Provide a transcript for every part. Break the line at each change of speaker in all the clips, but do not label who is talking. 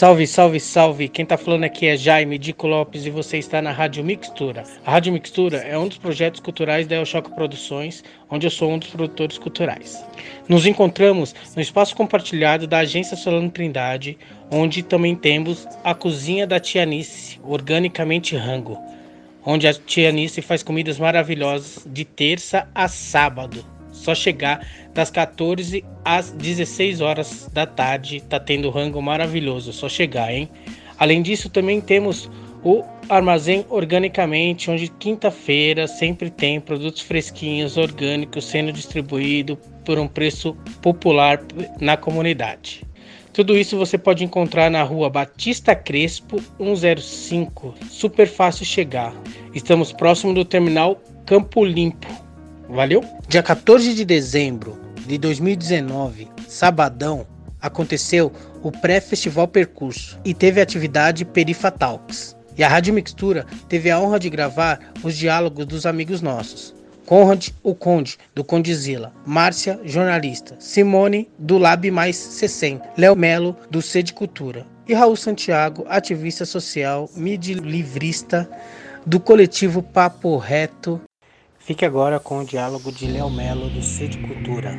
Salve, salve, salve! Quem tá falando aqui é Jaime Dico Lopes e você está na Rádio Mixtura. A Rádio Mixtura é um dos projetos culturais da El Choque Produções, onde eu sou um dos produtores culturais. Nos encontramos no espaço compartilhado da Agência Solano Trindade, onde também temos a cozinha da Tianice, organicamente rango, onde a Tianice faz comidas maravilhosas de terça a sábado. Só chegar das 14 às 16 horas da tarde, tá tendo rango maravilhoso, só chegar, hein? Além disso, também temos o Armazém Organicamente, onde quinta-feira sempre tem produtos fresquinhos, orgânicos sendo distribuído por um preço popular na comunidade. Tudo isso você pode encontrar na rua Batista Crespo 105, super fácil chegar. Estamos próximo do terminal Campo Limpo. Valeu? Dia 14 de dezembro de 2019, sabadão, aconteceu o pré-festival Percurso e teve a atividade Perifa Talks. E a Rádio Mixtura teve a honra de gravar os diálogos dos amigos nossos. Conrad, o Conde, do Condizila, Márcia, jornalista, Simone, do Lab Mais 60, Léo Melo, do Sede Cultura e Raul Santiago, ativista social, mídia livrista, do coletivo Papo Reto Fique agora com o diálogo de Léo Melo do Sede Cultura.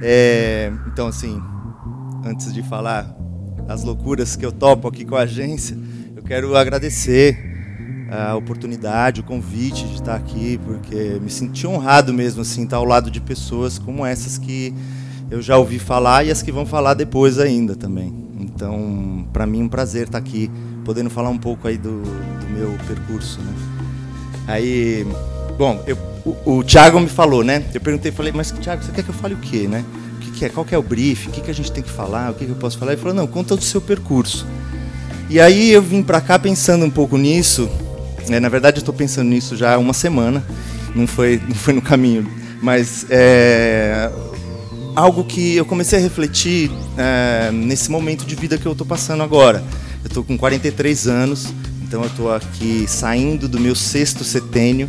É, então, assim, antes de falar as loucuras que eu topo aqui com a agência, eu quero agradecer a oportunidade, o convite de estar aqui, porque me senti honrado mesmo, assim, estar ao lado de pessoas como essas que eu já ouvi falar e as que vão falar depois ainda também. Então, para mim, é um prazer estar aqui, podendo falar um pouco aí do, do meu percurso, né? Aí Bom, eu, o, o Thiago me falou, né? Eu perguntei, falei, mas Thiago, você quer que eu fale o quê, né? O que, que é? Qual que é o brief? O que, que a gente tem que falar? O que, que eu posso falar? Ele falou, não, conta do seu percurso. E aí eu vim para cá pensando um pouco nisso. Né? Na verdade, eu estou pensando nisso já há uma semana. Não foi, não foi no caminho, mas é algo que eu comecei a refletir é, nesse momento de vida que eu estou passando agora. Eu estou com 43 anos, então eu estou aqui saindo do meu sexto setênio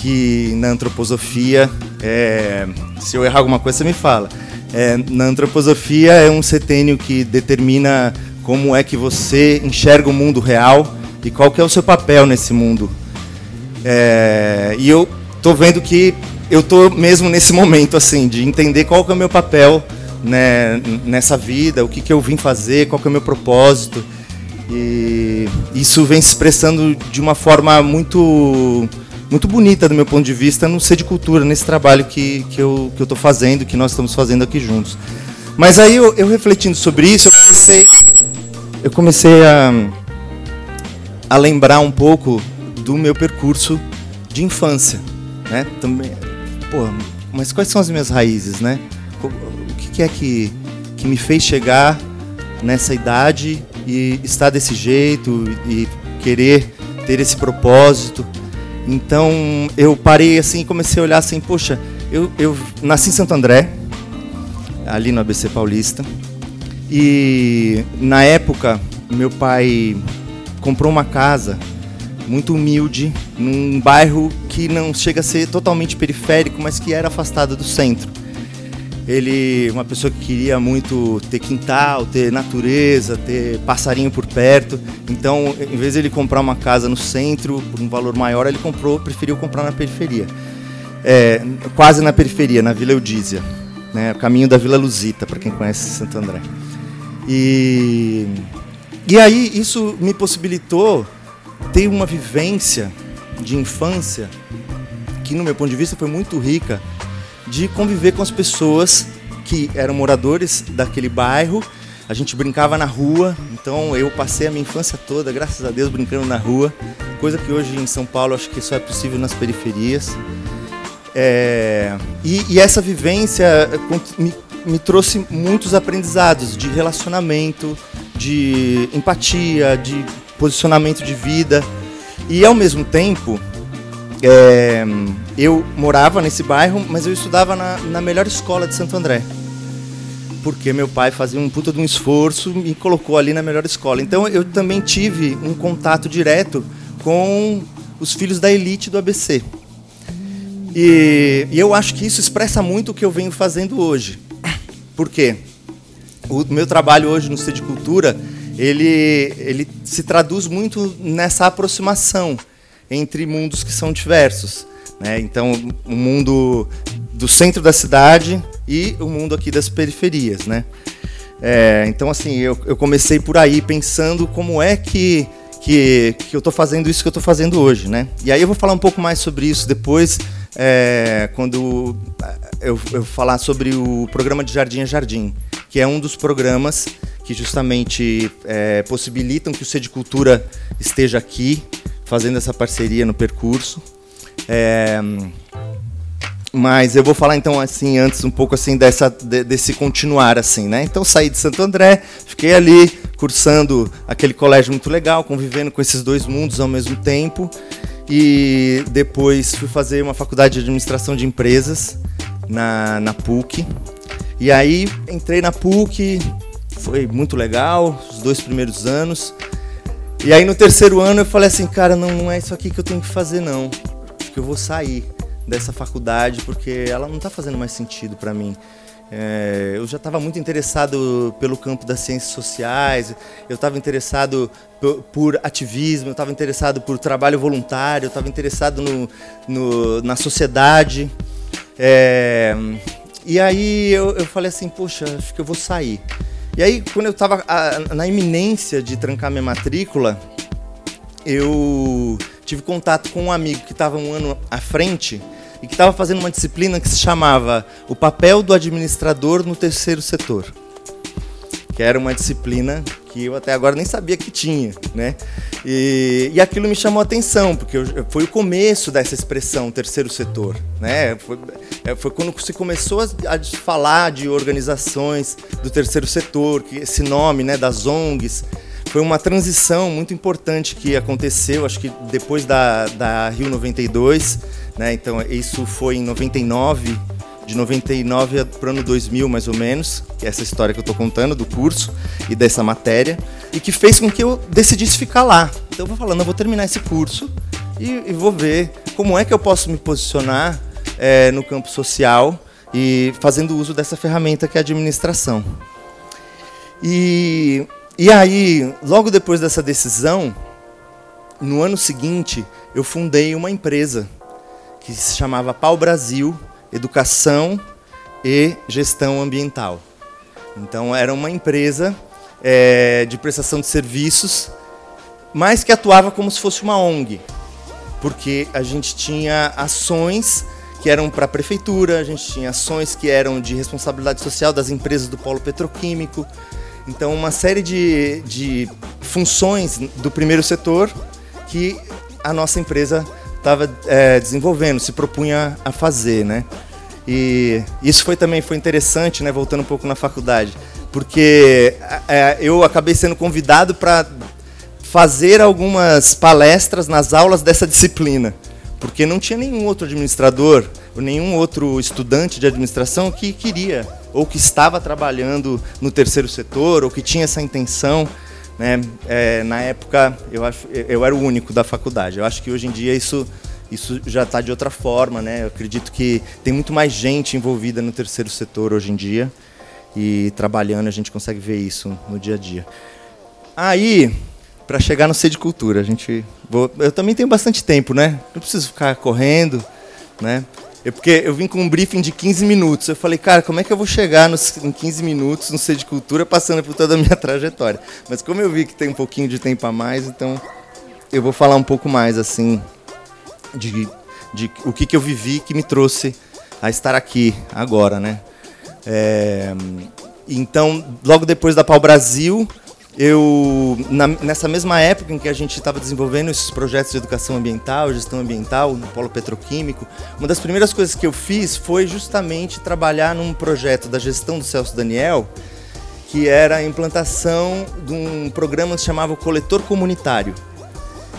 que na antroposofia, é, se eu errar alguma coisa, você me fala. É, na antroposofia é um setênio que determina como é que você enxerga o mundo real e qual que é o seu papel nesse mundo. É, e eu tô vendo que eu tô mesmo nesse momento assim de entender qual que é o meu papel né, nessa vida, o que, que eu vim fazer, qual que é o meu propósito. E isso vem se expressando de uma forma muito muito bonita do meu ponto de vista no Ser de Cultura, nesse trabalho que, que eu estou fazendo, que nós estamos fazendo aqui juntos. Mas aí eu, eu refletindo sobre isso, eu comecei, eu comecei a, a lembrar um pouco do meu percurso de infância, né? Também, pô, mas quais são as minhas raízes, né? O que, é que, que me fez chegar nessa idade e estar desse jeito e querer ter esse propósito? Então eu parei assim e comecei a olhar assim, poxa, eu, eu nasci em Santo André, ali no ABC Paulista, e na época meu pai comprou uma casa muito humilde, num bairro que não chega a ser totalmente periférico, mas que era afastado do centro. Ele, uma pessoa que queria muito ter quintal, ter natureza, ter passarinho por perto. Então, em vez de ele comprar uma casa no centro por um valor maior, ele comprou, preferiu comprar na periferia. É, quase na periferia, na Vila Eudízia, né, o caminho da Vila Luzita, para quem conhece Santo André. E, e aí isso me possibilitou ter uma vivência de infância que, no meu ponto de vista, foi muito rica de conviver com as pessoas que eram moradores daquele bairro. A gente brincava na rua, então eu passei a minha infância toda, graças a Deus, brincando na rua, coisa que hoje em São Paulo acho que só é possível nas periferias. É, e, e, essa vivência me, me trouxe muitos aprendizados de relacionamento, de empatia, de posicionamento de vida. E ao mesmo tempo, é, eu morava nesse bairro, mas eu estudava na, na melhor escola de Santo André. Porque meu pai fazia um puta de um esforço e me colocou ali na melhor escola. Então eu também tive um contato direto com os filhos da elite do ABC. E, e eu acho que isso expressa muito o que eu venho fazendo hoje. Por quê? O meu trabalho hoje no de Cultura, ele, ele se traduz muito nessa aproximação entre mundos que são diversos. Né? Então, o mundo do centro da cidade e o mundo aqui das periferias. Né? É, então, assim, eu, eu comecei por aí pensando como é que, que, que eu estou fazendo isso que eu estou fazendo hoje. Né? E aí eu vou falar um pouco mais sobre isso depois, é, quando eu, eu falar sobre o programa de Jardim a Jardim, que é um dos programas que justamente é, possibilitam que o Sede Cultura esteja aqui, fazendo essa parceria no percurso. É, mas eu vou falar então assim antes um pouco assim dessa de, desse continuar assim, né? Então saí de Santo André, fiquei ali cursando aquele colégio muito legal, convivendo com esses dois mundos ao mesmo tempo e depois fui fazer uma faculdade de administração de empresas na, na PUC. E aí entrei na PUC, foi muito legal, os dois primeiros anos. E aí no terceiro ano eu falei assim, cara, não é isso aqui que eu tenho que fazer não. Acho que eu vou sair dessa faculdade porque ela não está fazendo mais sentido para mim. É, eu já estava muito interessado pelo campo das ciências sociais, eu estava interessado por, por, ativismo, eu estava interessado por trabalho voluntário, eu estava interessado no, no, na sociedade. É, e aí eu, eu falei assim, poxa, acho que eu vou sair. E aí, quando eu estava na iminência de trancar minha matrícula, eu tive contato com um amigo que estava um ano à frente e que estava fazendo uma disciplina que se chamava O Papel do Administrador no Terceiro Setor. Que era uma disciplina que eu até agora nem sabia que tinha, né? E, e aquilo me chamou a atenção, porque eu, foi o começo dessa expressão terceiro setor, né? Foi, é, foi quando se começou a, a, falar de organizações do terceiro setor, que esse nome, né, das ONGs, foi uma transição muito importante que aconteceu, acho que depois da, da Rio 92, né? Então isso foi em 99, de 99 para o ano 2000 mais ou menos, que é essa história que eu estou contando do curso e dessa matéria, e que fez com que eu decidisse ficar lá. Então eu vou falando, eu vou terminar esse curso e, e vou ver como é que eu posso me posicionar é, no campo social e fazendo uso dessa ferramenta que é a administração. E, e aí, logo depois dessa decisão, no ano seguinte, eu fundei uma empresa que se chamava Pau Brasil Educação e Gestão Ambiental. Então era uma empresa é, de prestação de serviços, mas que atuava como se fosse uma ONG, porque a gente tinha ações que eram para a prefeitura, a gente tinha ações que eram de responsabilidade social das empresas do polo petroquímico. Então, uma série de, de funções do primeiro setor que a nossa empresa estava é, desenvolvendo, se propunha a fazer, né? E isso foi também foi interessante, né? Voltando um pouco na faculdade, porque é, eu acabei sendo convidado para fazer algumas palestras nas aulas dessa disciplina, porque não tinha nenhum outro administrador ou nenhum outro estudante de administração que queria ou que estava trabalhando no terceiro setor ou que tinha essa intenção. Né? É, na época, eu, acho, eu era o único da faculdade. Eu acho que hoje em dia isso, isso já está de outra forma. Né? Eu acredito que tem muito mais gente envolvida no terceiro setor hoje em dia. E trabalhando a gente consegue ver isso no dia a dia. Aí, para chegar no C de Cultura, a gente, vou, eu também tenho bastante tempo, né? Não preciso ficar correndo, né? É porque eu vim com um briefing de 15 minutos. Eu falei, cara, como é que eu vou chegar nos, em 15 minutos no C de Cultura passando por toda a minha trajetória? Mas como eu vi que tem um pouquinho de tempo a mais, então eu vou falar um pouco mais, assim, de, de o que, que eu vivi que me trouxe a estar aqui agora, né? É, então, logo depois da Pau Brasil, eu na, nessa mesma época em que a gente estava desenvolvendo esses projetos de educação ambiental, gestão ambiental no polo petroquímico, uma das primeiras coisas que eu fiz foi justamente trabalhar num projeto da gestão do Celso Daniel, que era a implantação de um programa que se chamava Coletor Comunitário,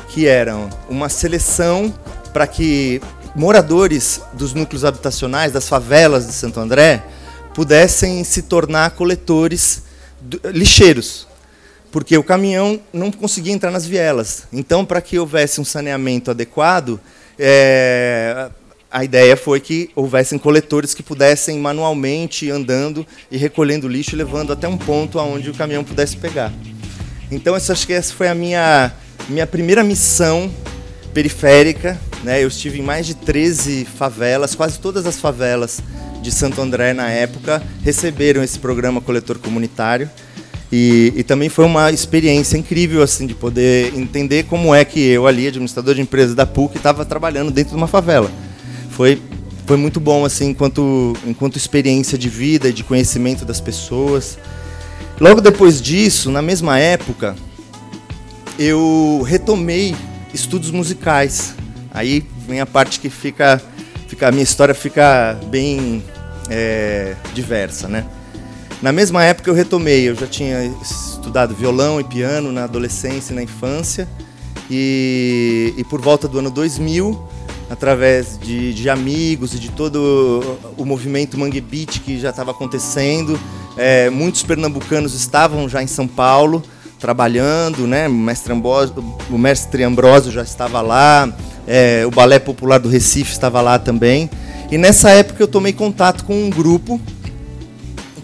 que era uma seleção para que moradores dos núcleos habitacionais, das favelas de Santo André, pudessem se tornar coletores lixeiros porque o caminhão não conseguia entrar nas vielas. Então, para que houvesse um saneamento adequado, é, a ideia foi que houvessem coletores que pudessem manualmente andando e recolhendo lixo levando até um ponto aonde o caminhão pudesse pegar. Então, eu acho que essa foi a minha, minha primeira missão periférica. Né? Eu estive em mais de 13 favelas, quase todas as favelas de Santo André na época receberam esse programa coletor comunitário. E, e, também foi uma experiência incrível assim de poder entender como é que eu ali, administrador de empresa da PUC, estava trabalhando dentro de uma favela. Foi foi muito bom assim enquanto enquanto experiência de vida e de conhecimento das pessoas. Logo depois disso, na mesma época, eu retomei estudos musicais. Aí vem a parte que fica, fica a minha história fica bem é, diversa, né? Na mesma época eu retomei, eu já tinha estudado violão e piano na adolescência e na infância, e, e por volta do ano 2000, através de, de, amigos e de todo o movimento Mangue Beat que já estava acontecendo, é, muitos pernambucanos estavam já em São Paulo trabalhando, né? O mestre Ambrósio, o mestre Ambrósio já estava lá, é, o Balé Popular do Recife estava lá também. E nessa época eu tomei contato com um grupo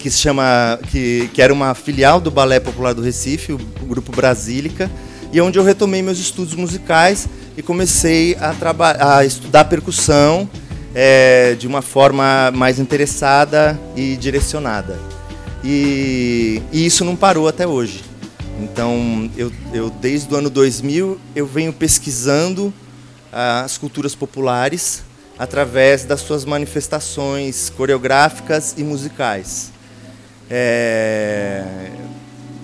que se chama que, que era uma filial do Balé Popular do Recife, o, grupo Brasílica, e é onde eu retomei meus estudos musicais e comecei a, a estudar percussão é, de uma forma mais interessada e direcionada. E, e, isso não parou até hoje. Então, eu, eu desde o ano 2000 eu venho pesquisando as culturas populares através das suas manifestações coreográficas e musicais. É...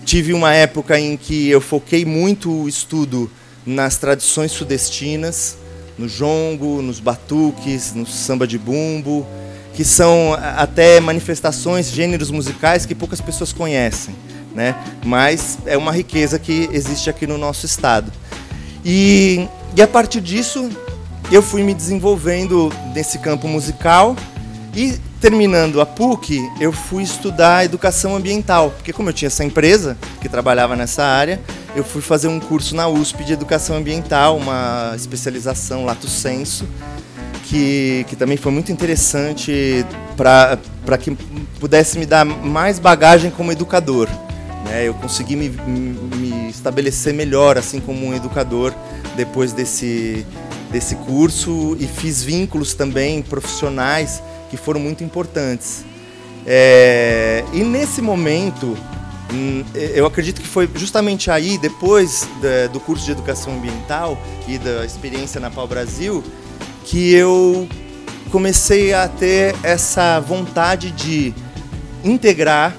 Tive uma época em que eu foquei muito o estudo nas tradições sudestinas, no jongo, nos batuques, no samba de bumbo, que são até manifestações, gêneros musicais que poucas pessoas conhecem, né? Mas é uma riqueza que existe aqui no nosso estado. E, e a partir disso eu fui me desenvolvendo nesse campo musical e terminando a PUC, eu fui estudar educação ambiental, porque como eu tinha essa empresa que trabalhava nessa área, eu fui fazer um curso na USP de educação ambiental, uma especialização lato senso, que, que também foi muito interessante para que pudesse me dar mais bagagem como educador. Né? Eu consegui me, me estabelecer melhor assim como um educador depois desse, desse curso e fiz vínculos também profissionais que foram muito importantes. É, e nesse momento, hum, eu acredito que foi justamente aí, depois do curso de educação ambiental e da experiência na Pau Brasil, que eu comecei a ter essa vontade de integrar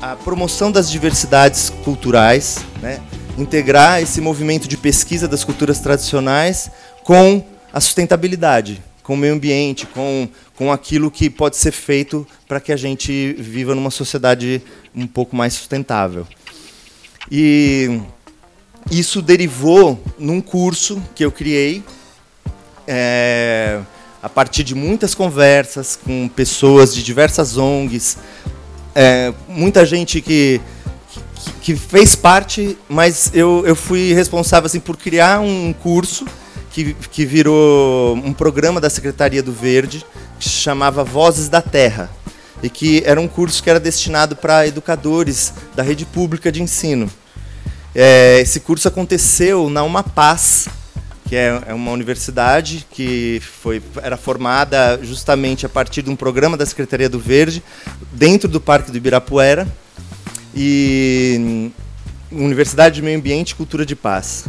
a promoção das diversidades culturais, né? integrar esse movimento de pesquisa das culturas tradicionais com a sustentabilidade, com o meio ambiente, com, com aquilo que pode ser feito para que a gente viva numa sociedade um pouco mais sustentável. E isso derivou num curso que eu criei é, a partir de muitas conversas com pessoas de diversas ONGs, é, muita gente que que fez parte, mas eu, eu fui responsável assim, por criar um curso que, que virou um programa da Secretaria do Verde, que se chamava Vozes da Terra, e que era um curso que era destinado para educadores da rede pública de ensino. É, esse curso aconteceu na Uma Paz, que é, é uma universidade que foi, era formada justamente a partir de um programa da Secretaria do Verde, dentro do Parque do Ibirapuera, e Universidade de Meio Ambiente e Cultura de Paz.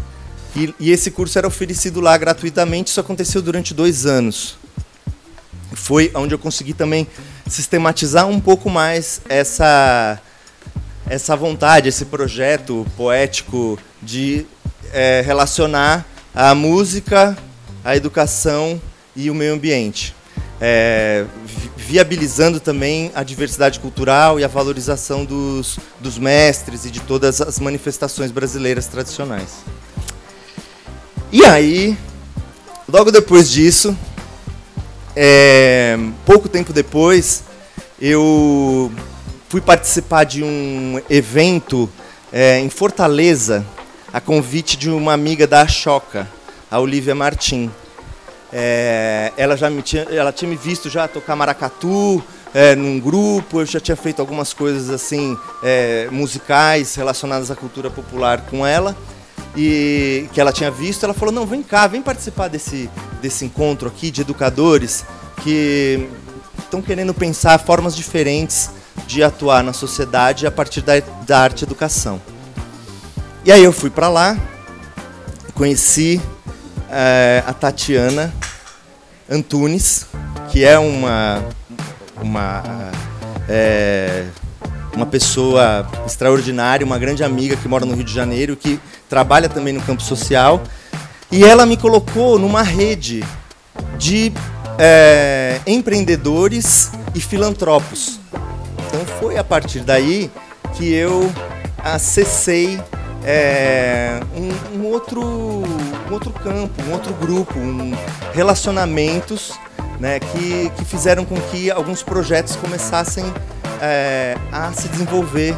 E, e, esse curso era oferecido lá gratuitamente, isso aconteceu durante dois anos. Foi onde eu consegui também sistematizar um pouco mais essa, essa vontade, esse projeto poético de é, relacionar a música, a educação e o meio ambiente é, viabilizando também a diversidade cultural e a valorização dos, dos mestres e de todas as manifestações brasileiras tradicionais. E aí, logo depois disso, é, pouco tempo depois, eu fui participar de um evento é, em Fortaleza, a convite de uma amiga da Choca, a Olivia Martim. É, ela já tinha, ela tinha me visto já tocar maracatu, é, num grupo, eu já tinha feito algumas coisas assim é, musicais relacionadas à cultura popular com ela e que ela tinha visto. Ela falou: não, vem cá, vem participar desse desse encontro aqui de educadores que estão querendo pensar formas diferentes de atuar na sociedade a partir da, da arte educação. E aí eu fui para lá, conheci é, a Tatiana Antunes, que é uma uma é, uma pessoa extraordinária, uma grande amiga que mora no Rio de Janeiro, que trabalha também no campo social, e ela me colocou numa rede de é, empreendedores e filantropos. Então foi a partir daí que eu acessei é, um, um, outro, um outro campo, um outro grupo, um, relacionamentos né, que, que fizeram com que alguns projetos começassem é, a se desenvolver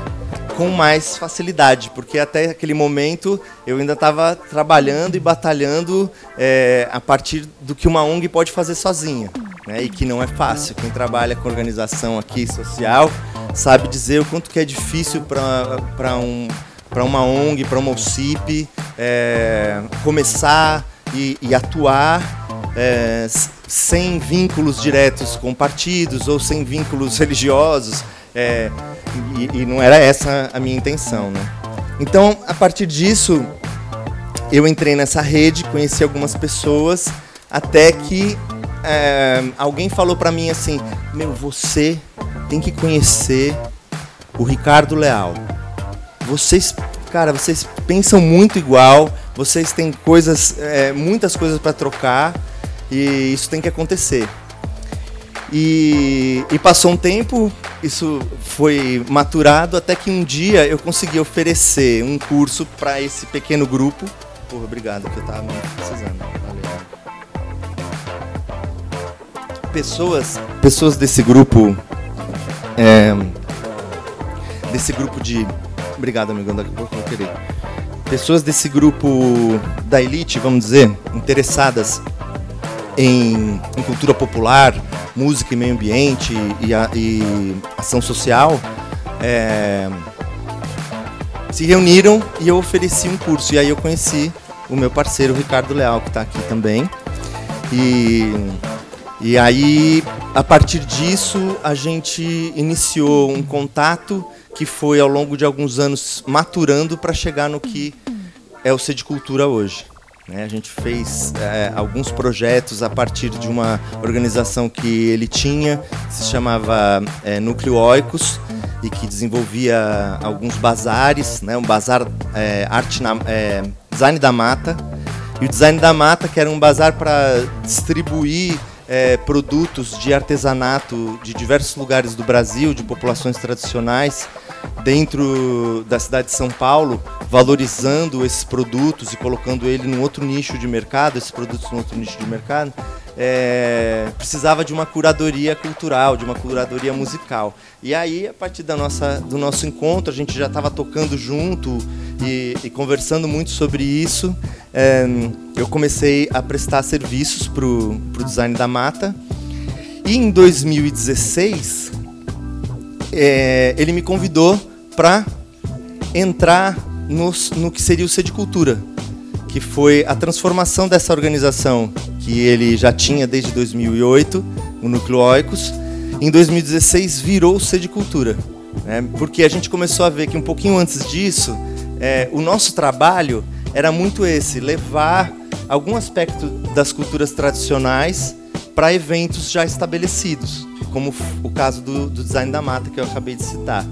com mais facilidade, porque até aquele momento eu ainda estava trabalhando e batalhando é, a partir do que uma ONG pode fazer sozinha, né, e que não é fácil. Quem trabalha com organização aqui social sabe dizer o quanto que é difícil para um, uma ONG, para uma OCIP, é, começar e, e atuar é, sem vínculos diretos com partidos ou sem vínculos religiosos. É, e, e, não era essa a minha intenção. Né? Então, a partir disso, eu entrei nessa rede, conheci algumas pessoas, até que é, alguém falou para mim assim: Meu, você tem que conhecer o Ricardo Leal. Vocês, cara, vocês pensam muito igual, vocês têm coisas, é, muitas coisas para trocar e isso tem que acontecer. E, e, passou um tempo, isso foi maturado, até que um dia eu consegui oferecer um curso para esse pequeno grupo. Porra, obrigado, que eu estava precisando. Valeu. Pessoas, pessoas desse grupo, é, desse grupo de, obrigado, amigo, daqui a pouco eu querer. Pessoas desse grupo da elite, vamos dizer, interessadas em, em cultura popular, música e meio ambiente e, a, e ação social, é, se reuniram e eu ofereci um curso. E aí eu conheci o meu parceiro Ricardo Leal, que está aqui também. E, e aí, a partir disso, a gente iniciou um contato que foi ao longo de alguns anos maturando para chegar no que é o Sede Cultura hoje. Né? A gente fez é, alguns projetos a partir de uma organização que ele tinha, que se chamava é, Núcleo Oicos, e que desenvolvia alguns bazares, né? um bazar é, arte na, é, design da mata, e o design da mata, que era um bazar para distribuir é, produtos de artesanato de diversos lugares do Brasil, de populações tradicionais, dentro da cidade de São Paulo, valorizando esses produtos e colocando ele num outro nicho de mercado, esses produtos num outro nicho de mercado, é, precisava de uma curadoria cultural, de uma curadoria musical. E aí, a partir da nossa, do nosso encontro, a gente já estava tocando junto e, e, conversando muito sobre isso. É, eu comecei a prestar serviços para o design da mata. E em 2016, é, ele me convidou para entrar no, no que seria o Sede Cultura, que foi a transformação dessa organização que ele já tinha desde 2008, o Núcleo Oicos. Em 2016 virou o Sede Cultura, né? porque a gente começou a ver que um pouquinho antes disso, é, o nosso trabalho era muito esse, levar algum aspecto das culturas tradicionais para eventos já estabelecidos como o caso do, do design da mata que eu acabei de citar.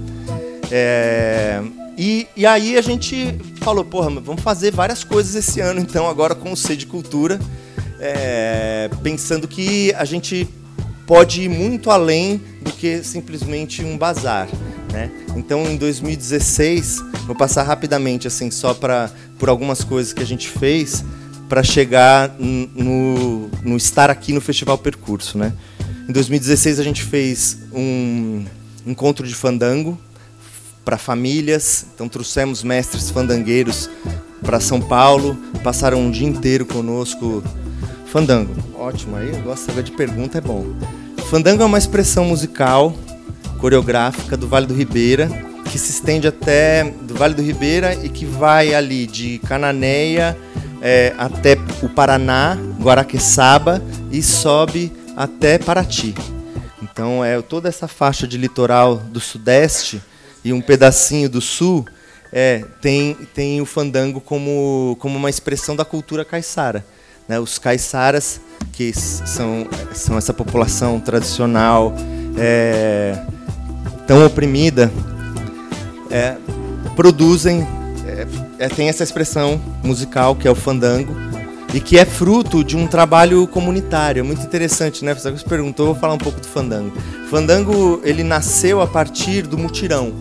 É, e, e, aí a gente falou, porra, vamos fazer várias coisas esse ano, então, agora com o C de Cultura, é, pensando que a gente pode ir muito além do que simplesmente um bazar. Né? Então, em 2016, vou passar rapidamente, assim, só para por algumas coisas que a gente fez para chegar no, no estar aqui no Festival Percurso, né? Em 2016 a gente fez um encontro de fandango para famílias, então trouxemos mestres fandangueiros para São Paulo, passaram um dia inteiro conosco fandango. Ótimo, aí eu gosto de pergunta, é bom. Fandango é uma expressão musical, coreográfica do Vale do Ribeira, que se estende até do Vale do Ribeira e que vai ali de Cananéia é, até o Paraná, Guaraqueçaba e sobe até Paraty. Então é toda essa faixa de litoral do sudeste e um pedacinho do sul é, tem, tem o fandango como, como uma expressão da cultura caiçara. Né? Os caiçaras, que são, são essa população tradicional é, tão oprimida, é, produzem, é, é, tem essa expressão musical que é o fandango, e que é fruto de um trabalho comunitário. É muito interessante, né? Você perguntou, eu vou falar um pouco do fandango. Fandango ele nasceu a partir do mutirão.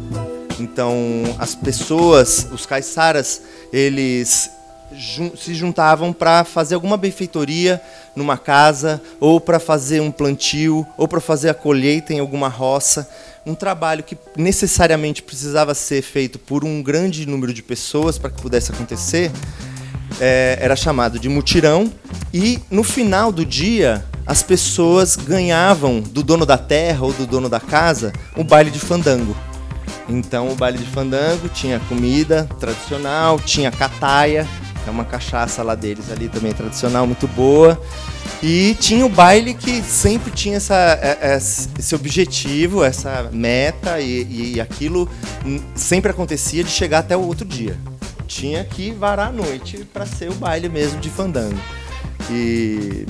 Então, as pessoas, os caiçaras, eles se juntavam para fazer alguma benfeitoria numa casa, ou para fazer um plantio, ou para fazer a colheita em alguma roça. Um trabalho que necessariamente precisava ser feito por um grande número de pessoas para que pudesse acontecer, é, era chamado de mutirão. E no final do dia, as pessoas ganhavam do dono da terra ou do dono da casa um baile de fandango. Então o baile de fandango tinha comida tradicional, tinha cataia, é uma cachaça lá deles ali também tradicional, muito boa. E tinha o baile que sempre tinha essa, é, é, esse objetivo, essa meta, e, e aquilo sempre acontecia de chegar até o outro dia. Tinha que varar a noite para ser o baile mesmo de fandango. E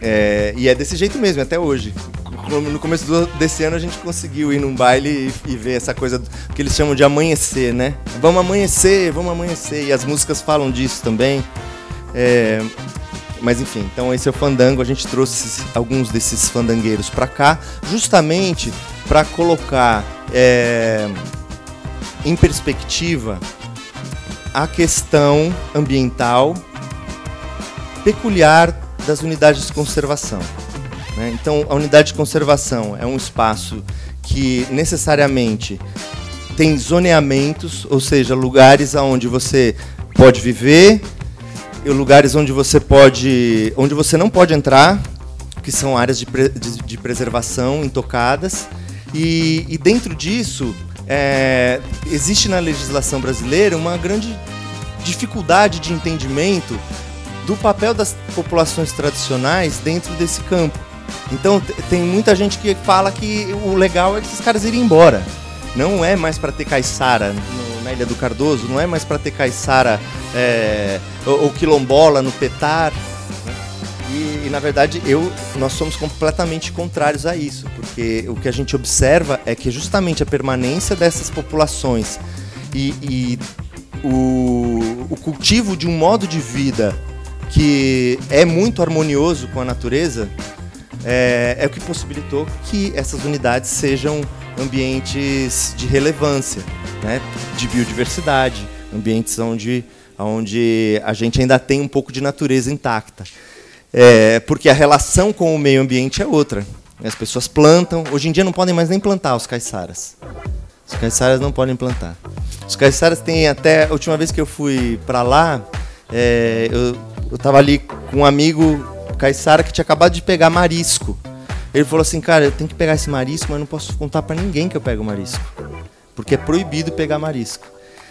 é, e é desse jeito mesmo, até hoje no começo do, desse ano a gente conseguiu ir num baile e, e, ver essa coisa que eles chamam de amanhecer, né? Vamos amanhecer, vamos amanhecer. E as músicas falam disso também. É, mas enfim, então esse é o fandango. A gente trouxe alguns desses fandangueiros para cá, justamente para colocar é, em perspectiva a questão ambiental peculiar das unidades de conservação. Né? Então, a unidade de conservação é um espaço que necessariamente tem zoneamentos, ou seja, lugares onde você pode viver, lugares onde você pode, onde você não pode entrar, que são áreas de, pre, de, de preservação intocadas, e, e dentro disso é, existe na legislação brasileira uma grande dificuldade de entendimento do papel das populações tradicionais dentro desse campo. Então tem muita gente que fala que o legal é que esses caras irem embora. Não é mais para ter caiçara na Ilha do Cardoso, não é mais para ter caiçara é, ou, quilombola no Petar. Na verdade eu, nós somos completamente contrários a isso, porque o que a gente observa é que justamente a permanência dessas populações e, e o, o cultivo de um modo de vida que é muito harmonioso com a natureza é, é o que possibilitou que essas unidades sejam ambientes de relevância, né? de biodiversidade, ambientes onde, onde a gente ainda tem um pouco de natureza intacta. É, porque a relação com o meio ambiente é outra. As pessoas plantam, hoje em dia não podem mais nem plantar os caiçaras. Os caiçaras não podem plantar. Os caiçaras têm até. A última vez que eu fui para lá, é, eu estava ali com um amigo caiçara que tinha acabado de pegar marisco. Ele falou assim, cara, eu tenho que pegar esse marisco, mas não posso contar para ninguém que eu pego marisco. Porque é proibido pegar marisco.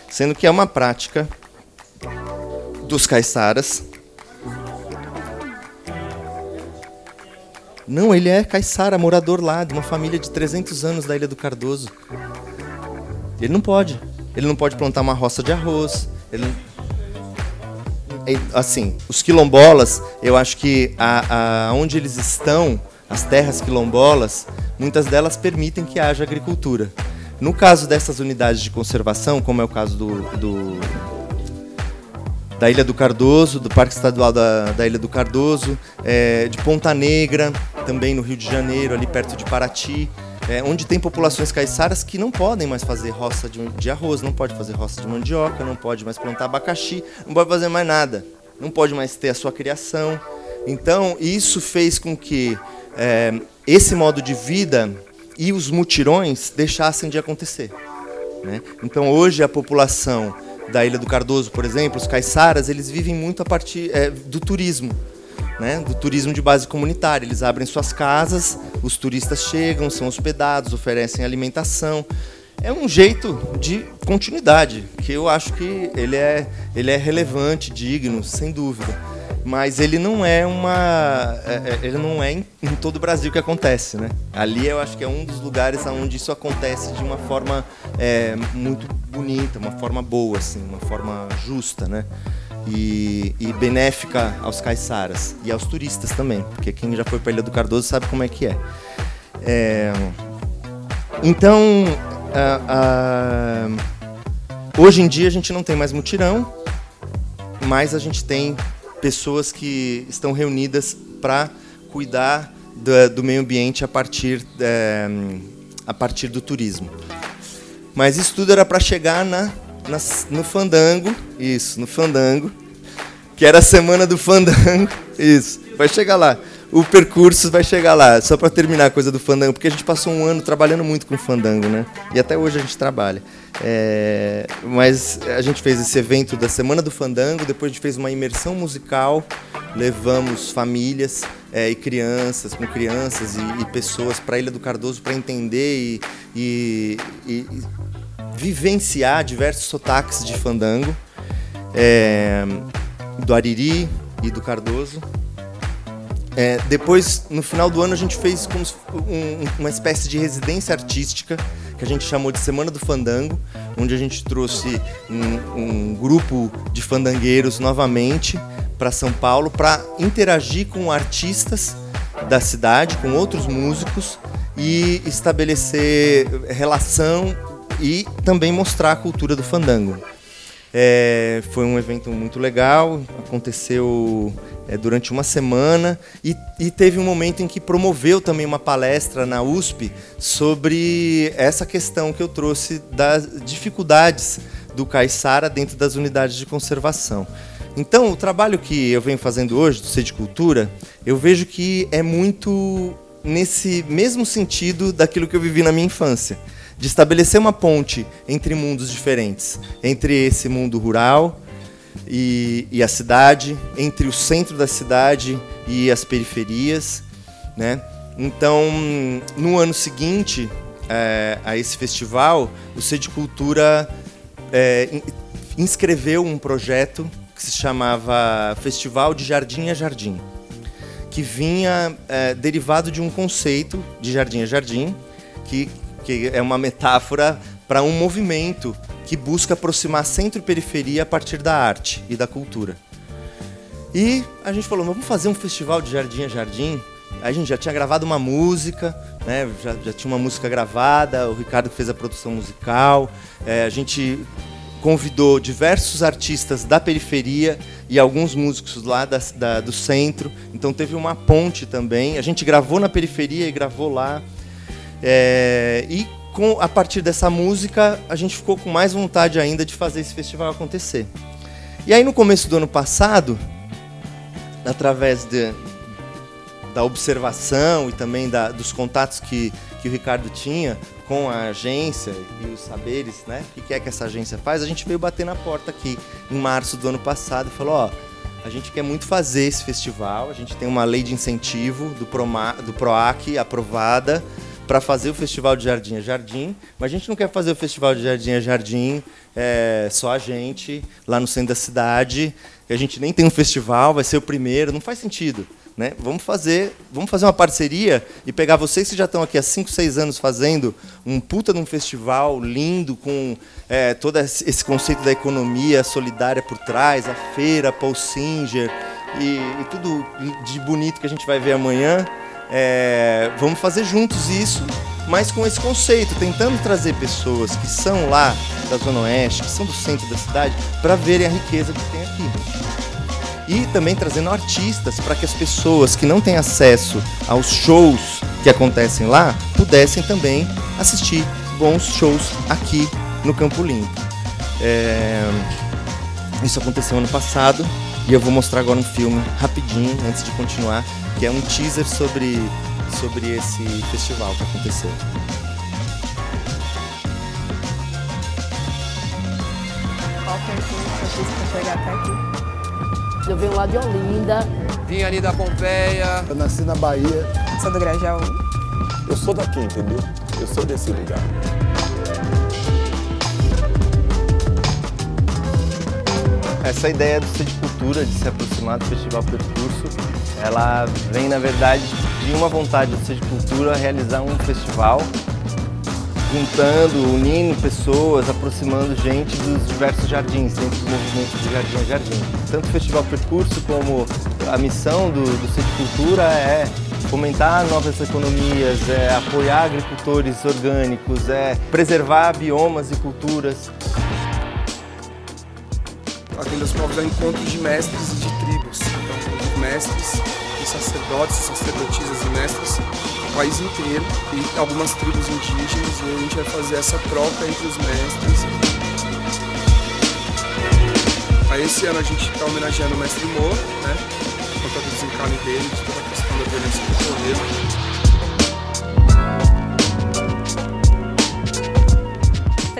Sendo que é uma prática dos caiçaras. Não, ele é caiçara, morador lá, de uma família de 300 anos da Ilha do Cardoso. Ele não pode. Ele não pode plantar uma roça de arroz. Ele assim, os quilombolas, eu acho que a, a, onde eles estão, as terras quilombolas, muitas delas permitem que haja agricultura. No caso dessas unidades de conservação, como é o caso do, do da Ilha do Cardoso, do Parque Estadual da, da Ilha do Cardoso, é, de Ponta Negra, também no Rio de Janeiro, ali perto de Paraty, é, onde tem populações caiçaras que não podem mais fazer roça de, de, arroz, não pode fazer roça de mandioca, não pode mais plantar abacaxi, não pode fazer mais nada, não pode mais ter a sua criação. Então, isso fez com que é, esse modo de vida e os mutirões deixassem de acontecer. Né? Então, hoje, a população da Ilha do Cardoso, por exemplo, os caiçaras, eles vivem muito a partir é, do turismo. Né, do turismo de base comunitária. Eles abrem suas casas, os turistas chegam, são hospedados, oferecem alimentação. É um jeito de continuidade, que eu acho que ele é, ele é relevante, digno, sem dúvida. Mas ele não é uma. É, é, ele não é em, em, todo o Brasil que acontece, né? Ali eu acho que é um dos lugares onde isso acontece de uma forma é, muito bonita, uma forma boa, assim, uma forma justa, né? E, e benéfica aos caiçaras e aos turistas também, porque quem já foi para a Ilha do Cardoso sabe como é que é. é então, hoje em dia a gente não tem mais mutirão, mas a gente tem pessoas que estão reunidas para cuidar do, do, meio ambiente a partir, é, a partir do turismo. Mas isso tudo era para chegar na no Fandango, isso, no Fandango, que era a semana do Fandango, isso, vai chegar lá. O percurso vai chegar lá, só para terminar a coisa do Fandango, porque a gente passou um ano trabalhando muito com o Fandango, né? E até hoje a gente trabalha. É, mas a gente fez esse evento da Semana do Fandango, depois a gente fez uma imersão musical, levamos famílias é, e crianças, com crianças e, e pessoas para Ilha do Cardoso para entender e, e, e vivenciar diversos sotaques de fandango, é, do Ariri e do Cardoso. É, depois, no final do ano, a gente fez um, uma espécie de residência artística que a gente chamou de Semana do Fandango, onde a gente trouxe um, um grupo de fandangueiros novamente para São Paulo para interagir com artistas da cidade, com outros músicos e estabelecer relação e também mostrar a cultura do fandango. É, foi um evento muito legal, aconteceu é, durante uma semana e, e, teve um momento em que promoveu também uma palestra na USP sobre essa questão que eu trouxe das dificuldades do caiçara dentro das unidades de conservação. Então, o trabalho que eu venho fazendo hoje, do Sede Cultura, eu vejo que é muito nesse mesmo sentido daquilo que eu vivi na minha infância de estabelecer uma ponte entre mundos diferentes, entre esse mundo rural e, e, a cidade, entre o centro da cidade e as periferias, né? Então, no ano seguinte é, a esse festival, o Sede Cultura é, inscreveu um projeto que se chamava Festival de Jardim a Jardim, que vinha é, derivado de um conceito de jardim a jardim, que que é uma metáfora para um movimento que busca aproximar centro e periferia a partir da arte e da cultura. E a gente falou, vamos fazer um festival de jardim a jardim. A gente já tinha gravado uma música, né? já, já tinha uma música gravada, o Ricardo fez a produção musical, é, a gente convidou diversos artistas da periferia e alguns músicos lá da, da, do centro. Então teve uma ponte também. A gente gravou na periferia e gravou lá. É, e com, a partir dessa música, a gente ficou com mais vontade ainda de fazer esse festival acontecer. E aí, no começo do ano passado, através de, da observação e também da, dos contatos que, que o Ricardo tinha com a agência e os saberes, né, o que é que essa agência faz, a gente veio bater na porta aqui em março do ano passado e falou: ó, a gente quer muito fazer esse festival, a gente tem uma lei de incentivo do, Proma, do PROAC aprovada para fazer o Festival de Jardim a Jardim, mas a gente não quer fazer o Festival de Jardim a Jardim é, só a gente, lá no centro da cidade, a gente nem tem um festival, vai ser o primeiro, não faz sentido. Né? Vamos fazer, vamos fazer uma parceria e pegar vocês que já estão aqui há 5, 6 anos fazendo um puta de um festival lindo com é, todo esse conceito da economia solidária por trás, a feira, Paul Singer e, e tudo de bonito que a gente vai ver amanhã. É, vamos fazer juntos isso, mas com esse conceito, tentando trazer pessoas que são lá da Zona Oeste, que são do centro da cidade, para verem a riqueza que tem aqui. E também trazendo artistas para que as pessoas que não têm acesso aos shows que acontecem lá pudessem também assistir bons shows aqui no Campo Limpo. É... Isso aconteceu ano passado e eu vou mostrar agora um filme rapidinho antes de continuar que é um teaser sobre, sobre esse festival que aconteceu.
Qual percurso eu fiz para chegar até aqui? Eu venho lá de Olinda.
Vim ali da Pompeia.
Eu nasci na Bahia.
Sou do Grajaú.
Eu sou daqui, entendeu? Eu sou desse lugar.
Essa ideia do de Cultura, de se aproximar do Festival Percurso, ela vem, na verdade, de uma vontade do de Cultura realizar um festival juntando, unindo pessoas, aproximando gente dos diversos jardins, dentro do movimento de Jardim a Jardim. Tanto o Festival Percurso como a missão do, do Cultura é fomentar novas economias, é apoiar agricultores orgânicos, é preservar biomas e culturas.
A Tenda dos Povos um encontro de mestres e de tribos. Então, mestres e sacerdotes, sacerdotisas e mestres do país inteiro e algumas tribos indígenas e a gente vai fazer essa troca entre os mestres. Aí esse ano a gente está homenageando o mestre Mo, né? Por conta do desencarne dele, de toda a questão da violência do
poder.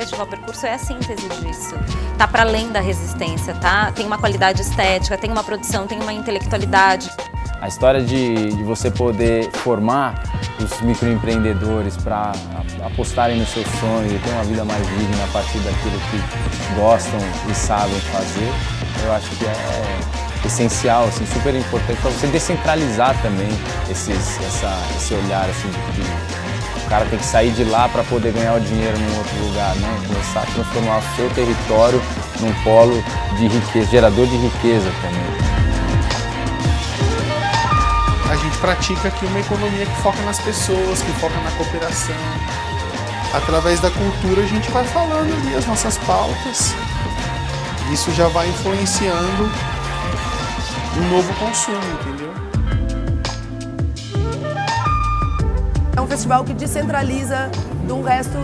Festival Percurso é a síntese disso. Tá para além da resistência, tá? Tem uma qualidade estética, tem uma produção, tem uma intelectualidade.
A história de, de você poder formar os microempreendedores para apostarem no seu sonho e ter uma vida mais digna a partir daquilo que gostam e sabem fazer, eu acho que é essencial, assim, super importante para você descentralizar também esses, essa, esse olhar assim, de cara tem que sair de lá para poder ganhar o dinheiro num outro lugar, né? começar a transformar o seu território num polo de riqueza, gerador de riqueza também
a gente pratica aqui uma economia que foca nas pessoas, que foca na cooperação. Através da cultura a gente vai falando ali as nossas pautas. Isso já vai influenciando um novo consumo, entendeu?
Festival que descentraliza do resto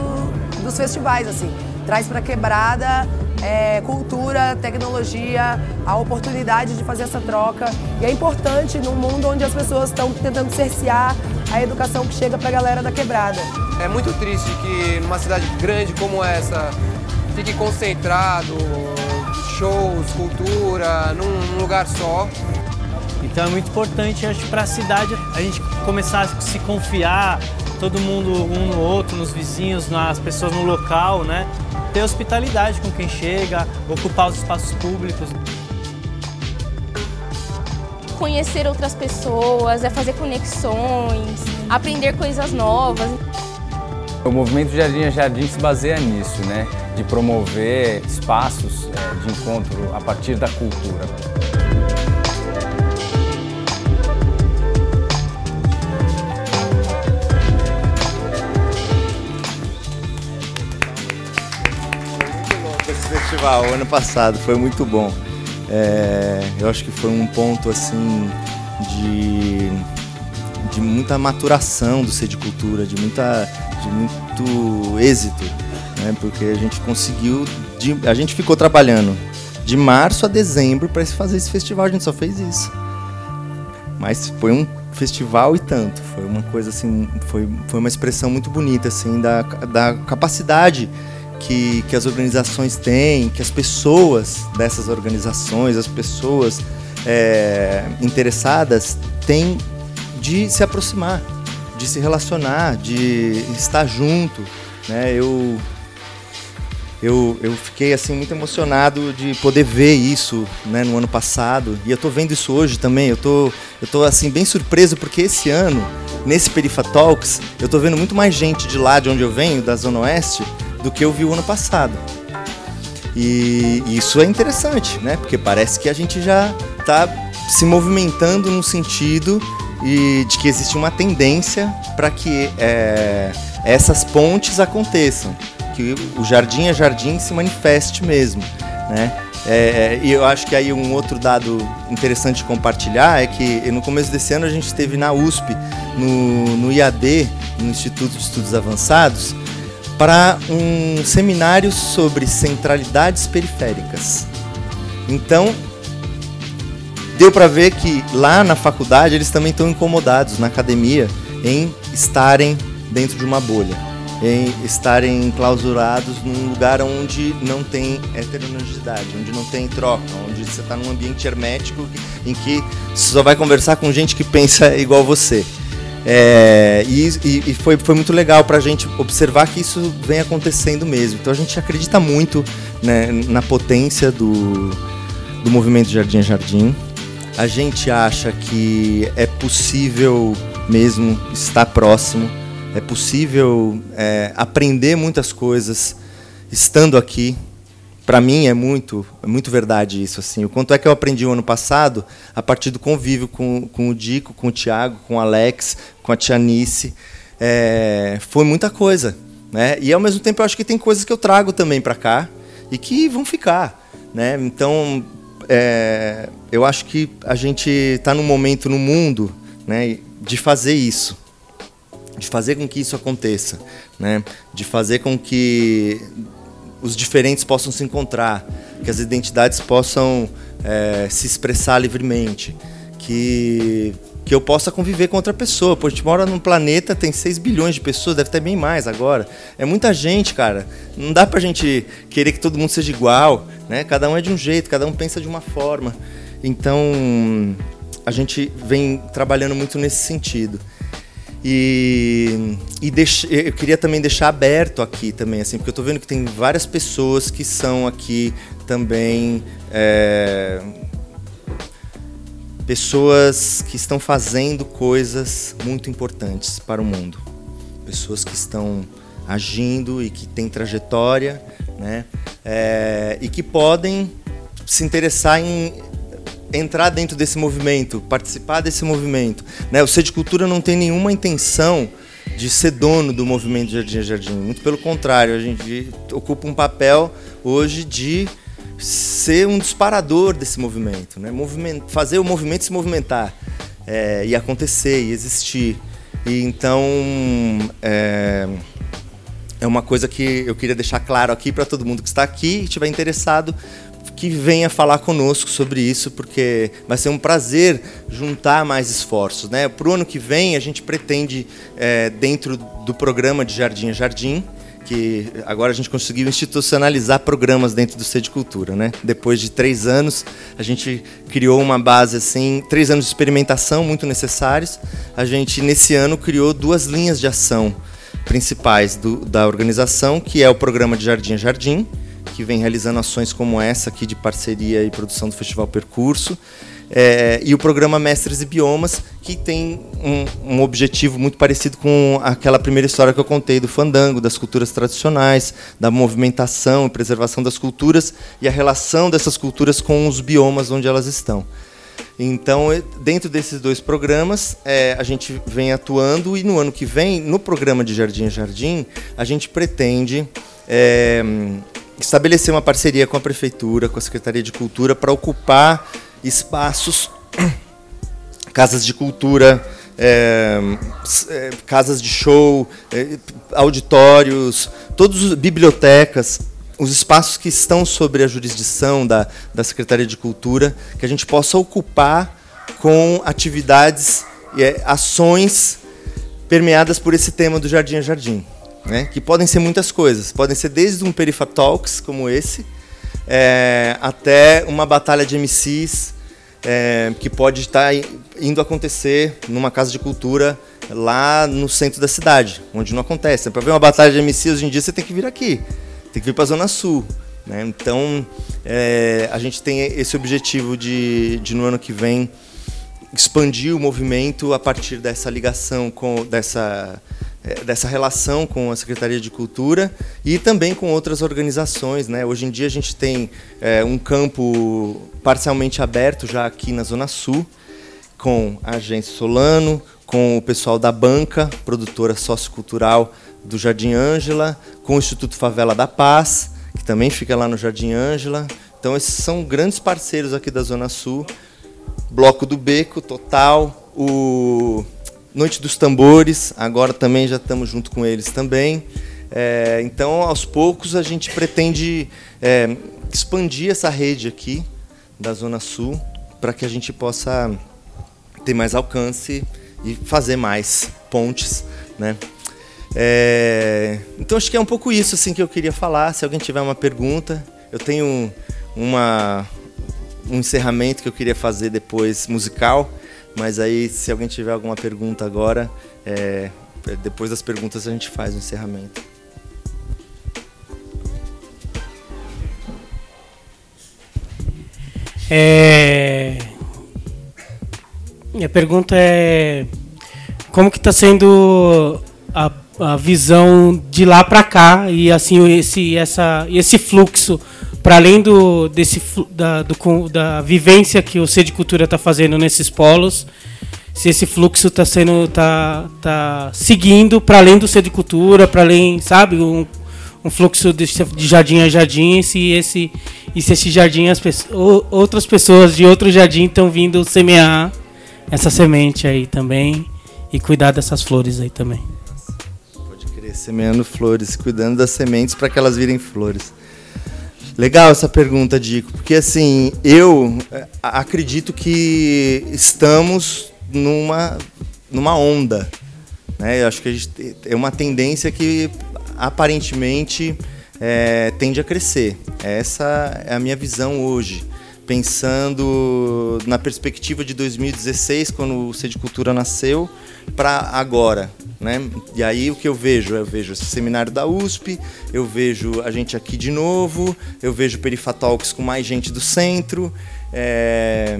dos festivais, assim. Traz para quebrada é, cultura, tecnologia, a oportunidade de fazer essa troca. E é importante num mundo onde as pessoas estão tentando cercear a educação que chega para a galera da quebrada.
É muito triste que numa cidade grande como essa fique concentrado shows, cultura, num lugar só.
Então é muito importante, acho, para a cidade a gente começar a se confiar, todo mundo um no outro, nos vizinhos, nas pessoas no local, né? ter hospitalidade com quem chega, ocupar os espaços públicos.
Conhecer outras pessoas, é fazer conexões, aprender coisas novas.
O movimento Jardim a Jardim se baseia nisso, né? De promover espaços é, de encontro a partir da cultura.
Festival ano passado, foi muito bom. É, eu acho que foi um ponto assim de, de muita maturação do Ser de Cultura, de, muita, de muito êxito, né? porque a gente conseguiu, de, a gente ficou trabalhando de março a dezembro para fazer esse festival, a gente só fez isso. Mas foi um festival e tanto, foi uma coisa assim, foi, foi uma expressão muito bonita assim da, da capacidade que, que as organizações têm, que as pessoas dessas organizações, as pessoas é, interessadas têm de se aproximar, de se relacionar, de estar junto. Né? Eu, eu, eu fiquei assim muito emocionado de poder ver isso né, no ano passado e eu estou vendo isso hoje também. Eu tô, eu tô assim bem surpreso porque esse ano, nesse Perifa Talks, eu estou vendo muito mais gente de lá de onde eu venho, da Zona Oeste, do que eu vi o ano passado. E isso é interessante, né? Porque parece que a gente já está se movimentando no sentido e de que existe uma tendência para que é, essas pontes aconteçam, que o jardim a jardim se manifeste mesmo, né? É, e eu acho que aí um outro dado interessante de compartilhar é que no começo desse ano a gente esteve na USP, no, no IAD, no Instituto de Estudos Avançados, para um seminário sobre centralidades periféricas. Então, deu para ver que lá na faculdade eles também estão incomodados, na academia, em estarem dentro de uma bolha. em estarem clausurados num lugar onde não tem heterogeneidade, onde não tem troca, onde você está num ambiente hermético em que só vai conversar com gente que pensa igual você. É, e, e, foi, foi muito legal para a gente observar que isso vem acontecendo mesmo. Então a gente acredita muito né, na potência do, do movimento Jardim a Jardim. A gente acha que é possível mesmo estar próximo, é possível é, aprender muitas coisas estando aqui, para mim é muito, é muito verdade isso. Assim. O quanto é que eu aprendi o ano passado a partir do convívio com, com o Dico, com o Tiago, com o Alex, com a Tianice. É, foi muita coisa. Né? E ao mesmo tempo eu acho que tem coisas que eu trago também para cá e que vão ficar. Né? Então é, eu acho que a gente está num momento no mundo né, de fazer isso. De fazer com que isso aconteça. Né? De fazer com que os diferentes possam se encontrar, que as identidades possam é, se expressar livremente, que que eu possa conviver com outra pessoa. Pô, a gente mora num planeta, tem 6 bilhões de pessoas, deve ter bem mais agora. É muita gente, cara. Não dá pra gente querer que todo mundo seja igual, né? Cada um é de um jeito, cada um pensa de uma forma. Então, a gente vem trabalhando muito nesse sentido. E, e eu queria também deixar aberto aqui também, assim, porque eu estou vendo que tem várias pessoas que são aqui também é, pessoas que estão fazendo coisas muito importantes para o mundo, pessoas que estão agindo e que têm trajetória, né, é, e que podem se interessar em entrar dentro desse movimento, participar desse movimento. Né? O Sede Cultura não tem nenhuma intenção de ser dono do movimento Jardim a Jardim. Muito pelo contrário, a gente ocupa um papel hoje de ser um disparador desse movimento, né? Movimento, fazer o movimento se movimentar é, e acontecer e existir. E então é, é uma coisa que eu queria deixar claro aqui para todo mundo que está aqui e estiver interessado que venha falar conosco sobre isso, porque vai ser um prazer juntar mais esforços. Né? Para o ano que vem, a gente pretende, é, dentro do programa de Jardim a Jardim, que agora a gente conseguiu institucionalizar programas dentro do Sede Cultura, né? Depois de três anos, a gente criou uma base assim, três anos de experimentação muito necessários. A gente nesse ano criou duas linhas de ação principais do, da organização, que é o programa de Jardim a Jardim, que vem realizando ações como essa aqui de parceria e produção do Festival Percurso. É, e o programa Mestres e Biomas, que tem um, um, objetivo muito parecido com aquela primeira história que eu contei do fandango, das culturas tradicionais, da movimentação e preservação das culturas e a relação dessas culturas com os biomas onde elas estão. Então, dentro desses dois programas, é, a gente vem atuando e no ano que vem, no programa de Jardim a Jardim, a gente pretende é, estabelecer uma parceria com a prefeitura, com a Secretaria de Cultura, para ocupar espaços, casas de cultura, é, é, casas de show, é, auditórios, todas bibliotecas, os espaços que estão sobre a jurisdição da, da Secretaria de Cultura, que a gente possa ocupar com atividades e ações permeadas por esse tema do Jardim a Jardim né? que podem ser muitas coisas. Podem ser desde um Perifa Talks, como esse, é, até uma batalha de MCs, é, que pode estar indo acontecer numa casa de cultura lá no centro da cidade, onde não acontece. Para ver uma batalha de MCs hoje em dia, você tem que vir aqui, tem que vir para a Zona Sul. Né? Então, é, a gente tem esse objetivo de, de, no ano que vem, expandir o movimento a partir dessa ligação com dessa dessa relação com a Secretaria de Cultura e também com outras organizações. Né? Hoje em dia a gente tem é, um campo parcialmente aberto já aqui na Zona Sul, com a Agência Solano, com o pessoal da Banca, produtora sociocultural do Jardim Ângela, com o Instituto Favela da Paz, que também fica lá no Jardim Ângela. Então esses são grandes parceiros aqui da Zona Sul. Bloco do Beco, Total, o Noite dos Tambores, agora também já estamos junto com eles também. É, então, aos poucos, a gente pretende é, expandir essa rede aqui da Zona Sul para que a gente possa ter mais alcance e fazer mais pontes. Né? É, então acho que é um pouco isso assim que eu queria falar. Se alguém tiver uma pergunta, eu tenho uma, um encerramento que eu queria fazer depois musical, mas aí se alguém tiver alguma pergunta agora, é, depois das perguntas a gente faz o encerramento.
É... Minha pergunta é como que está sendo a, a visão de lá para cá e assim esse essa esse fluxo para além do desse da, do, da vivência que o C de Cultura está fazendo nesses polos se esse fluxo está sendo tá, tá seguindo para além do C de Cultura para além sabe um, um fluxo de, de, jardim a jardim se esse e se esse jardim as pessoas, outras pessoas de outro jardim estão vindo semear essa semente aí também e cuidar dessas flores aí também.
Pode crer, semeando flores, cuidando das sementes para que elas virem flores. Legal essa pergunta, Dico, porque assim, eu eh, acredito que estamos numa, numa onda. Né? Eu acho que a gente é uma tendência que aparentemente é, tende a crescer. Essa é a minha visão hoje pensando na perspectiva de 2016, quando o Sede Cultura nasceu, para agora. Né? E aí o que eu vejo? Eu vejo esse seminário da USP, eu vejo a gente aqui de novo, eu vejo Perifatalks com mais gente do centro. É...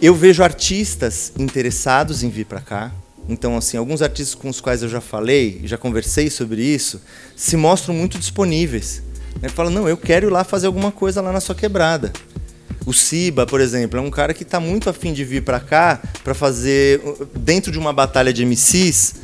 Eu vejo artistas interessados em vir para cá. Então, assim, alguns artistas com os quais eu já falei, já conversei sobre isso, se mostram muito disponíveis. Ele fala, não, eu quero ir lá fazer alguma coisa lá na sua quebrada. O Siba, por exemplo, é um cara que está muito afim de vir para cá para fazer, dentro de uma batalha de MCs,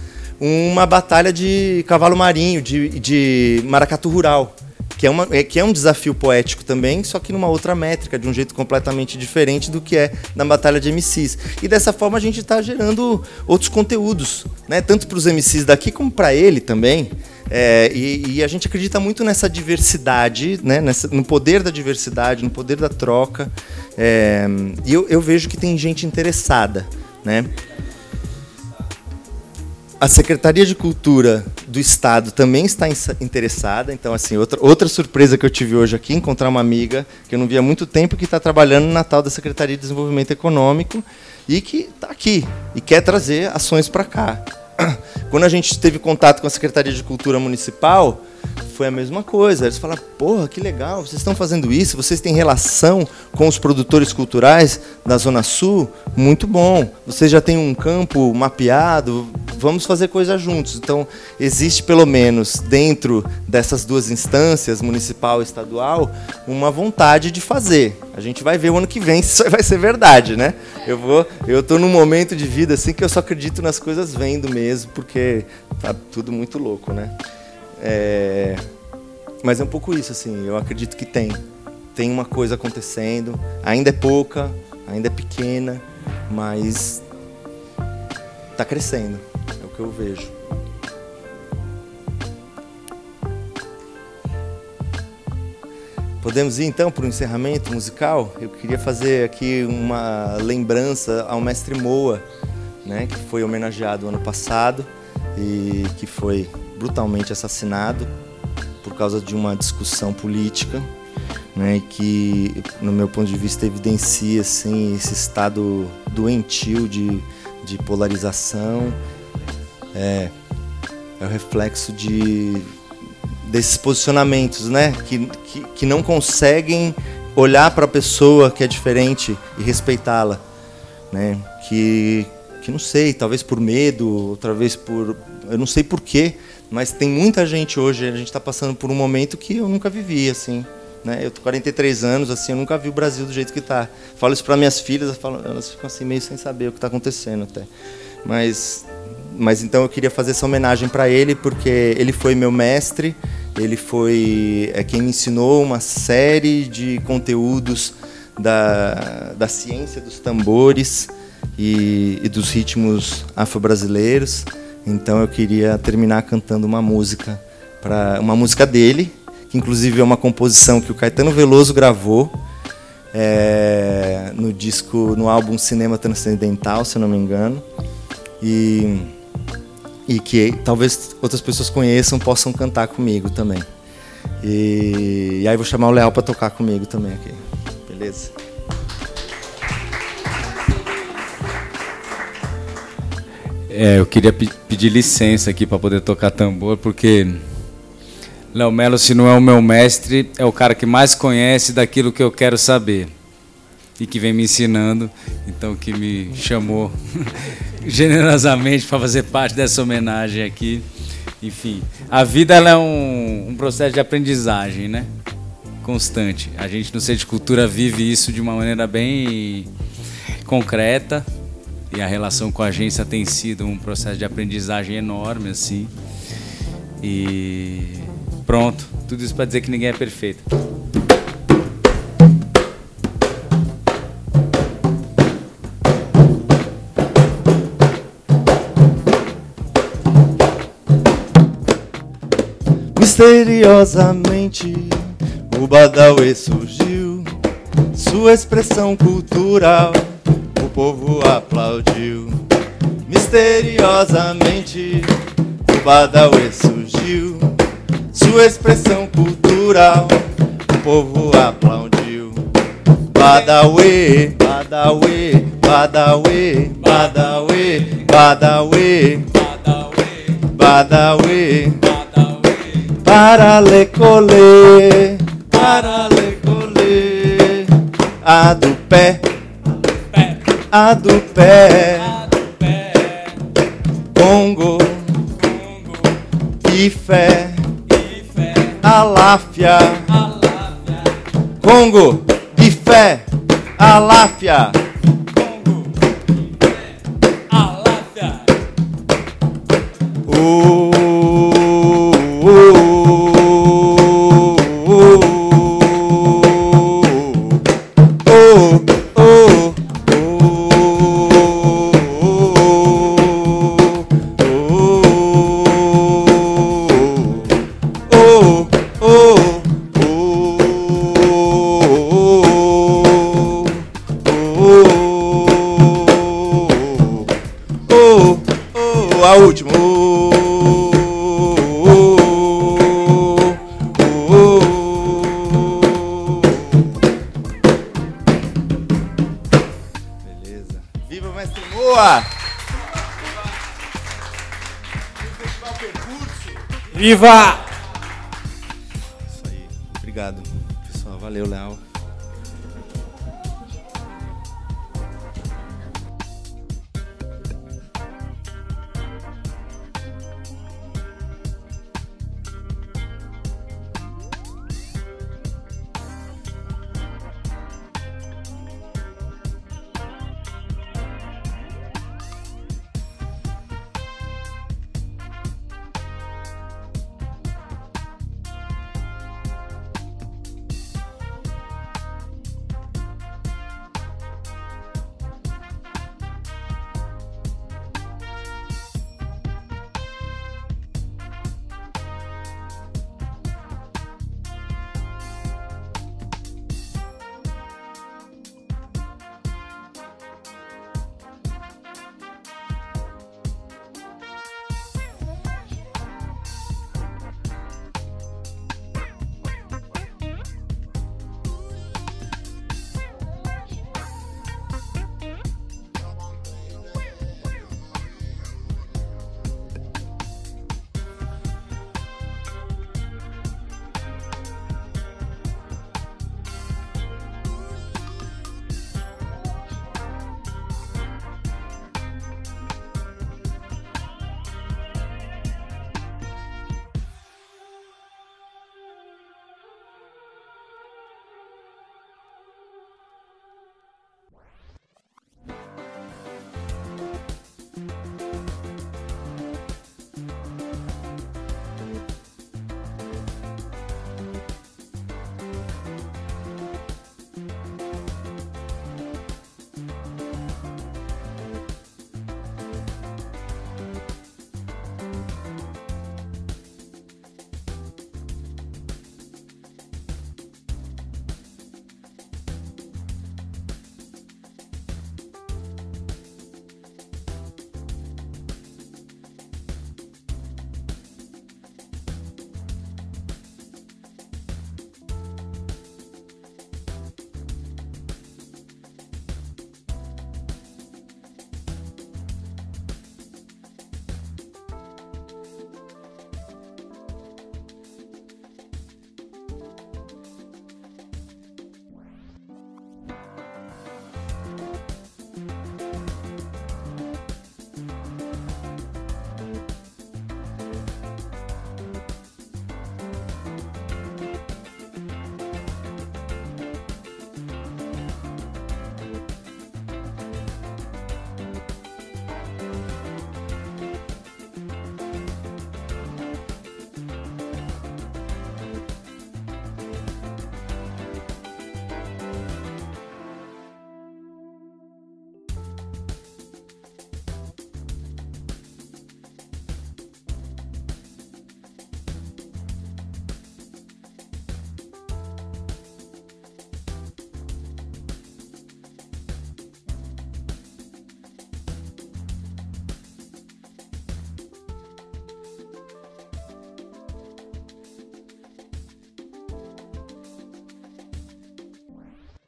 uma batalha de cavalo marinho, de, de maracatu rural. Que é, uma, é, que é um desafio poético também, só que numa outra métrica, de um jeito completamente diferente do que é na batalha de MCs. E dessa forma a gente está gerando outros conteúdos, né? tanto para os MCs daqui como para ele também. É, e, e, a gente acredita muito nessa diversidade, né? Nessa, no poder da diversidade, no poder da troca. É, e eu, eu, vejo que tem gente interessada. Né? A Secretaria de Cultura do Estado também está interessada. Então, assim, outra, outra surpresa que eu tive hoje aqui, encontrar uma amiga que eu não via há muito tempo, que está trabalhando na tal da Secretaria de Desenvolvimento Econômico e que está aqui e quer trazer ações para cá. Quando a gente teve contato com a Secretaria de Cultura Municipal, foi a mesma coisa. Eles falaram: porra, que legal, vocês estão fazendo isso, vocês têm relação com os produtores culturais da Zona Sul? Muito bom. Vocês já têm um campo mapeado, vamos fazer coisas juntos. Então, existe pelo menos dentro dessas duas instâncias, municipal e estadual, uma vontade de fazer. A gente vai ver o ano que vem se isso vai ser verdade, né? Eu vou, eu tô num momento de vida assim que eu só acredito nas coisas vendo mesmo, porque tá tudo muito louco, né? É... Mas é um pouco isso, assim, eu acredito que tem. Tem uma coisa acontecendo, ainda é pouca, ainda é pequena, mas está crescendo, é o que eu vejo. Podemos ir então para o encerramento musical? Eu queria fazer aqui uma lembrança ao mestre Moa, né, que foi homenageado ano passado e que foi brutalmente assassinado por causa de uma discussão política, né, que, no meu ponto de vista, evidencia assim, esse estado doentio de, de polarização. É, é o reflexo de, desses posicionamentos né, que, que, que não conseguem olhar para a pessoa que é diferente e respeitá-la. Né, que, que não sei, talvez por medo, outra vez por. Eu não sei porquê, mas tem muita gente hoje, a gente está passando por um momento que eu nunca vivi, assim. Né? Eu tô 43 anos, assim, eu nunca vi o Brasil do jeito que está. Falo isso para minhas filhas, falo, elas ficam assim meio sem saber o que está acontecendo até. Mas, mas então eu queria fazer essa homenagem para ele porque ele foi meu mestre, ele foi é quem me ensinou uma série de conteúdos da, da ciência dos tambores e, e dos ritmos afro-brasileiros. Então eu queria terminar cantando uma música para uma música dele, que inclusive é uma composição que o Caetano Veloso gravou é, no disco, no álbum Cinema Transcendental, se eu não me engano. E, e que talvez outras pessoas conheçam, possam cantar comigo também. E, e aí vou chamar o Léo para tocar comigo também aqui. Beleza?
É, eu queria pe pedir licença aqui para poder tocar tambor, porque Léo Melo, se não é o meu mestre, é o cara que mais conhece daquilo que eu quero saber e que vem me ensinando, então que me chamou generosamente para fazer parte dessa homenagem aqui. Enfim, a vida é um, um processo de aprendizagem, né? Constante. A gente no Centro de Cultura vive isso de uma maneira bem concreta e a relação com a agência tem sido um processo de aprendizagem enorme assim. E pronto, tudo isso para dizer que ninguém é perfeito.
Misteriosamente, o Badawi surgiu, sua expressão cultural povo aplaudiu. Misteriosamente, o Badawi surgiu, sua expressão cultural, o povo aplaudiu. Badawi, Badawi, Badawi, Badawi, Badawi, Badawi, para lecole, para lecole, a do pé a do pé,